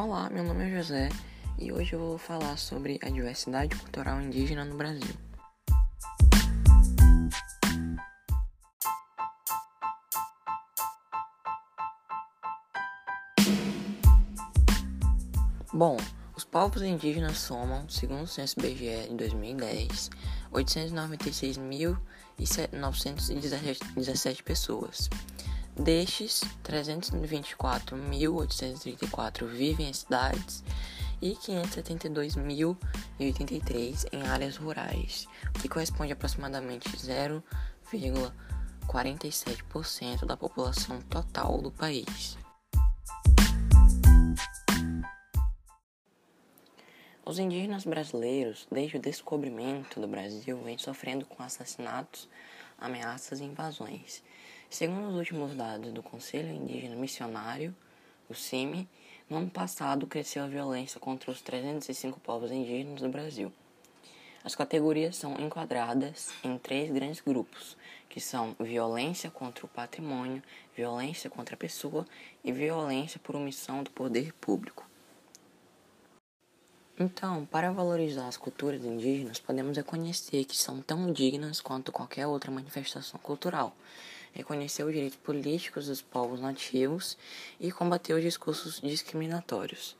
Olá, meu nome é José e hoje eu vou falar sobre a diversidade cultural indígena no Brasil. Bom, os povos indígenas somam, segundo o censo BGE de 2010, 896.917 pessoas. Destes, 324.834 vivem em cidades e 572.083 em áreas rurais, o que corresponde a aproximadamente 0,47% da população total do país. Os indígenas brasileiros, desde o descobrimento do Brasil, vêm sofrendo com assassinatos, ameaças e invasões. Segundo os últimos dados do Conselho Indígena Missionário, o CIMI, no ano passado cresceu a violência contra os 305 povos indígenas do Brasil. As categorias são enquadradas em três grandes grupos, que são violência contra o patrimônio, violência contra a pessoa e violência por omissão do poder público. Então, para valorizar as culturas indígenas, podemos reconhecer que são tão dignas quanto qualquer outra manifestação cultural, reconhecer os direitos políticos dos povos nativos e combater os discursos discriminatórios.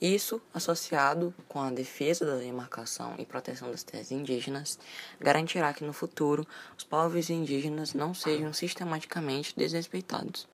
Isso, associado com a defesa da demarcação e proteção das terras indígenas, garantirá que no futuro os povos indígenas não sejam sistematicamente desrespeitados.